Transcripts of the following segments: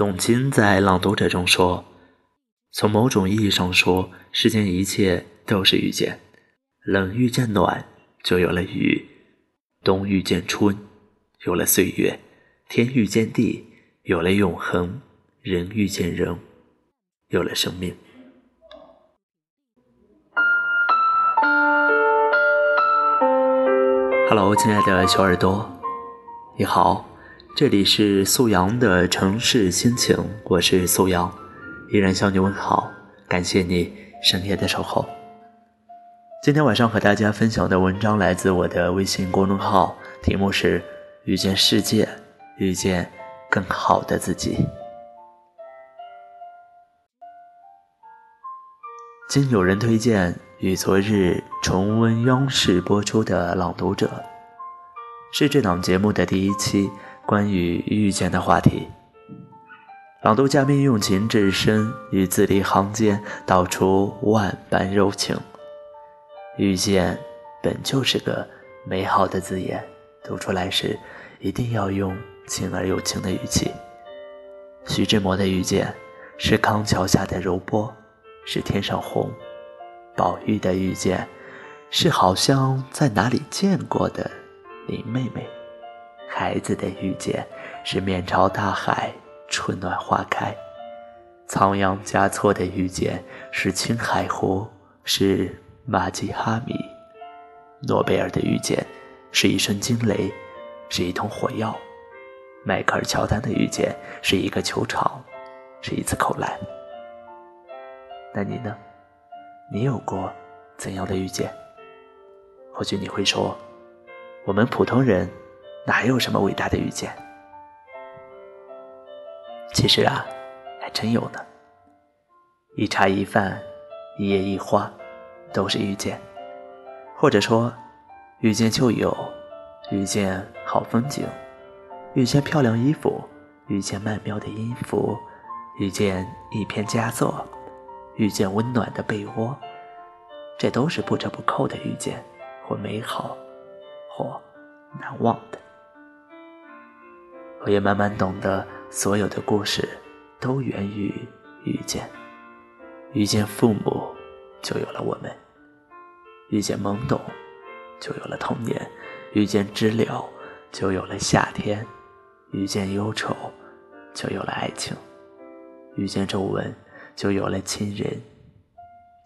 董卿在《朗读者》中说：“从某种意义上说，世间一切都是遇见。冷遇见暖，就有了雨；冬遇见春，有了岁月；天遇见地，有了永恒；人遇见人，有了生命。” Hello，亲爱的小耳朵，你好，这里是素阳的城市心情，我是素阳，依然向你问好，感谢你深夜的守候。今天晚上和大家分享的文章来自我的微信公众号，题目是《遇见世界，遇见更好的自己》。经有人推荐。与昨日重温央视播出的《朗读者》，是这档节目的第一期关于遇见的话题。朗读嘉宾用情至深，与字里行间道出万般柔情。遇见本就是个美好的字眼，读出来时一定要用轻而有情的语气。徐志摩的遇见，是康桥下的柔波，是天上虹。宝玉的遇见，是好像在哪里见过的林妹妹；孩子的遇见，是面朝大海，春暖花开；仓央嘉措的遇见，是青海湖，是玛吉哈米；诺贝尔的遇见，是一声惊雷，是一通火药；迈克尔乔丹的遇见，是一个球场，是一次扣篮。那你呢？你有过怎样的遇见？或许你会说，我们普通人哪有什么伟大的遇见？其实啊，还真有呢。一茶一饭，一叶一花，都是遇见。或者说，遇见旧友，遇见好风景，遇见漂亮衣服，遇见曼妙的音符，遇见一篇佳作。遇见温暖的被窝，这都是不折不扣的遇见，或美好，或难忘的。我也慢慢懂得，所有的故事都源于遇见。遇见父母，就有了我们；遇见懵懂，就有了童年；遇见知了，就有了夏天；遇见忧愁，就有了爱情；遇见皱纹。就有了亲人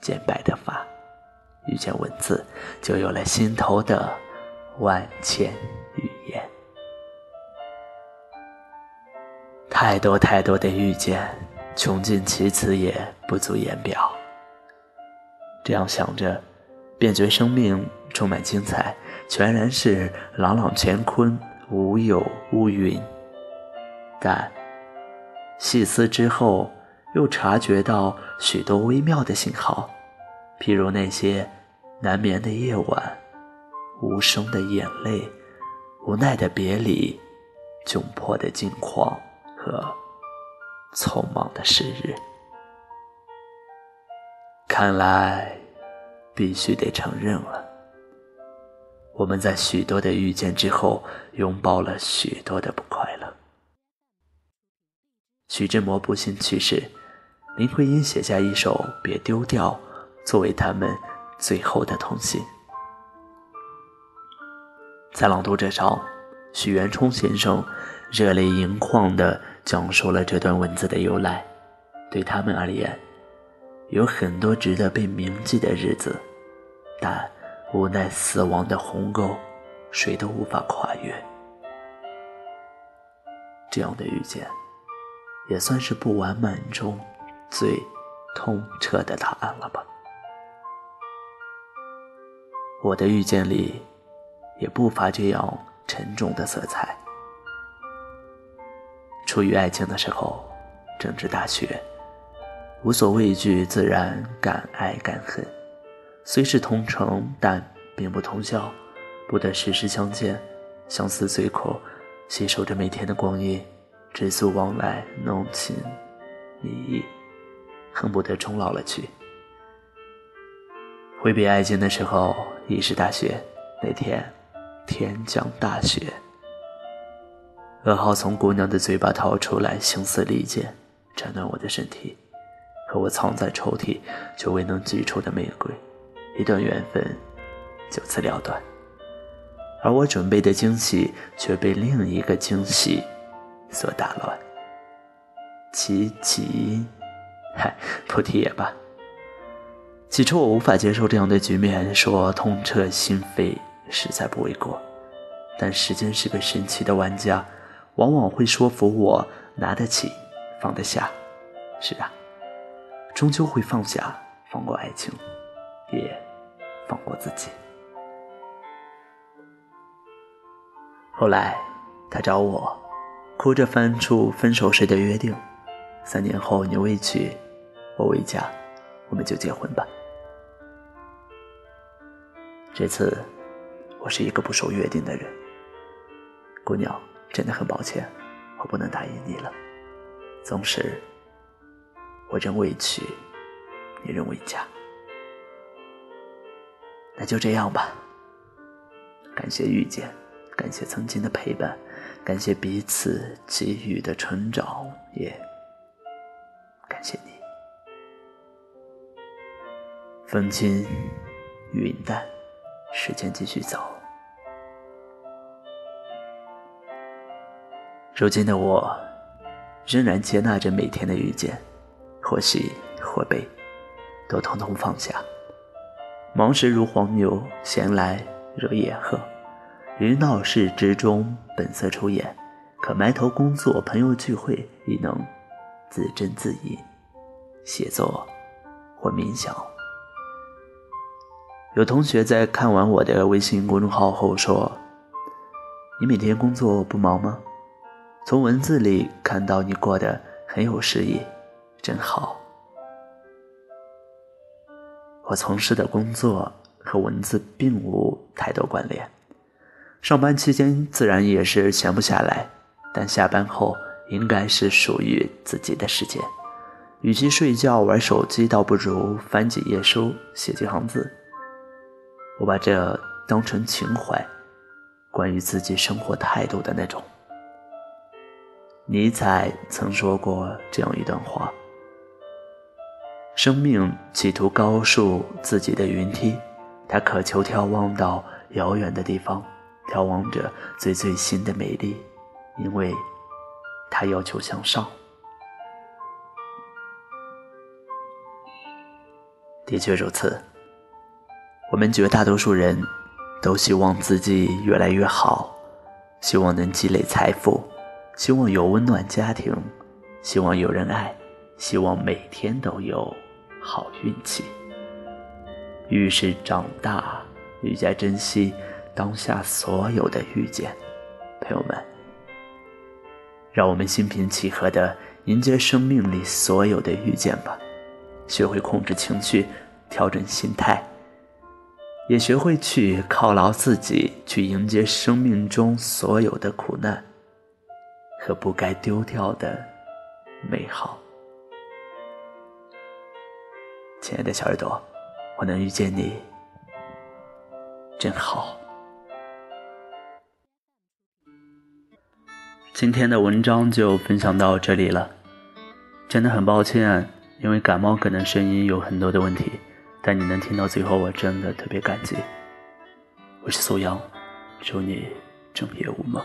渐白的发，遇见文字，就有了心头的万千语言。太多太多的遇见，穷尽其词也不足言表。这样想着，便觉生命充满精彩，全然是朗朗乾坤，无有乌云。但细思之后。又察觉到许多微妙的信号，譬如那些难眠的夜晚、无声的眼泪、无奈的别离、窘迫的境况和匆忙的时日。看来，必须得承认了，我们在许多的遇见之后，拥抱了许多的不快乐。徐志摩不幸去世。林徽因写下一首《别丢掉》，作为他们最后的通信。在朗读者上，许渊冲先生热泪盈眶地讲述了这段文字的由来。对他们而言，有很多值得被铭记的日子，但无奈死亡的鸿沟，谁都无法跨越。这样的遇见，也算是不完满中。最痛彻的答案了吧？我的遇见里也不乏这样沉重的色彩。初遇爱情的时候，正值大学，无所畏惧，自然敢爱敢恨。虽是同城，但并不同校，不得时时相见，相思随口，携手着每天的光阴，知足往来，浓情蜜意。恨不得终老了去。挥别爱情的时候，已是大学。那天，天降大雪。噩耗从姑娘的嘴巴逃出来，声嘶力竭，斩断我的身体，和我藏在抽屉却未能取出的玫瑰，一段缘分就此了断。而我准备的惊喜却被另一个惊喜所打乱。其起因，嗨，不提也罢。起初我无法接受这样的局面，说痛彻心扉实在不为过。但时间是个神奇的玩家，往往会说服我拿得起，放得下。是啊，终究会放下，放过爱情，也放过自己。后来，他找我，哭着翻出分手时的约定：三年后你未娶，我未嫁，我们就结婚吧。这次，我是一个不守约定的人。姑娘，真的很抱歉，我不能答应你了。纵使，我仍未娶，你仍未嫁，那就这样吧。感谢遇见。感谢曾经的陪伴，感谢彼此给予的成长，也感谢你。风轻云淡，时间继续走。如今的我，仍然接纳着每天的遇见，或喜或悲，都统统放下。忙时如黄牛，闲来如野鹤。于闹市之中本色出演，可埋头工作、朋友聚会，亦能自斟自饮，写作或冥想。有同学在看完我的微信公众号后说：“你每天工作不忙吗？从文字里看到你过得很有诗意，真好。”我从事的工作和文字并无太多关联。上班期间自然也是闲不下来，但下班后应该是属于自己的时间。与其睡觉玩手机，倒不如翻几页书，写几行字。我把这当成情怀，关于自己生活态度的那种。尼采曾说过这样一段话：生命企图高树自己的云梯，他渴求眺望到遥远的地方。眺望着最最新的美丽，因为它要求向上。的确如此，我们绝大多数人都希望自己越来越好，希望能积累财富，希望有温暖家庭，希望有人爱，希望每天都有好运气。越是长大，愈加珍惜。当下所有的遇见，朋友们，让我们心平气和的迎接生命里所有的遇见吧。学会控制情绪，调整心态，也学会去犒劳自己，去迎接生命中所有的苦难和不该丢掉的美好。亲爱的小耳朵，我能遇见你，真好。今天的文章就分享到这里了，真的很抱歉，因为感冒可能声音有很多的问题，但你能听到最后，我真的特别感激。我是苏阳，祝你整夜无梦。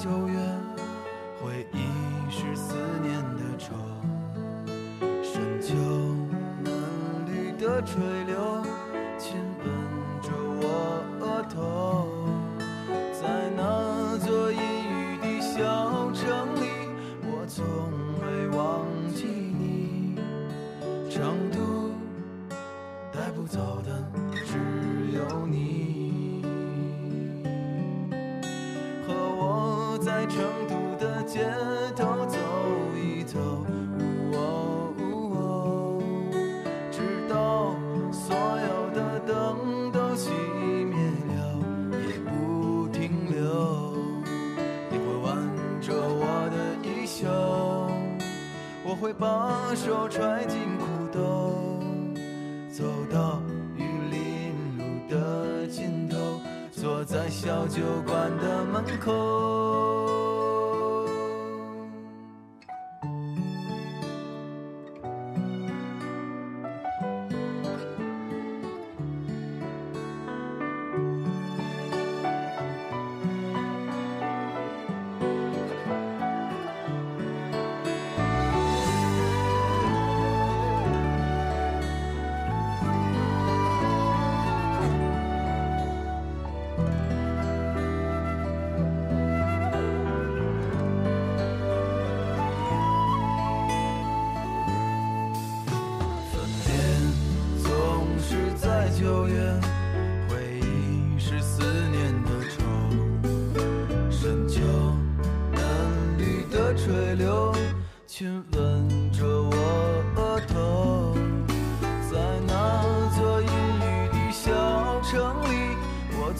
九月，回忆是思念的愁，深秋嫩绿的垂柳，酒馆的门口。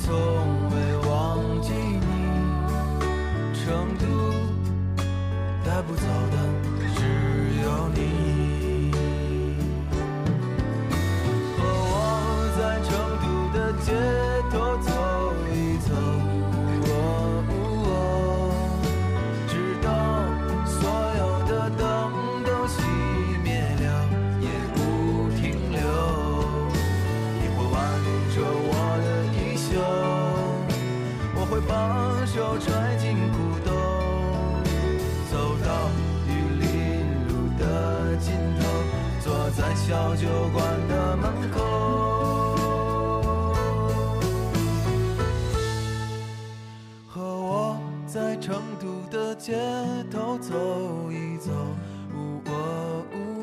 soul. 在成都的街头走一走呜呜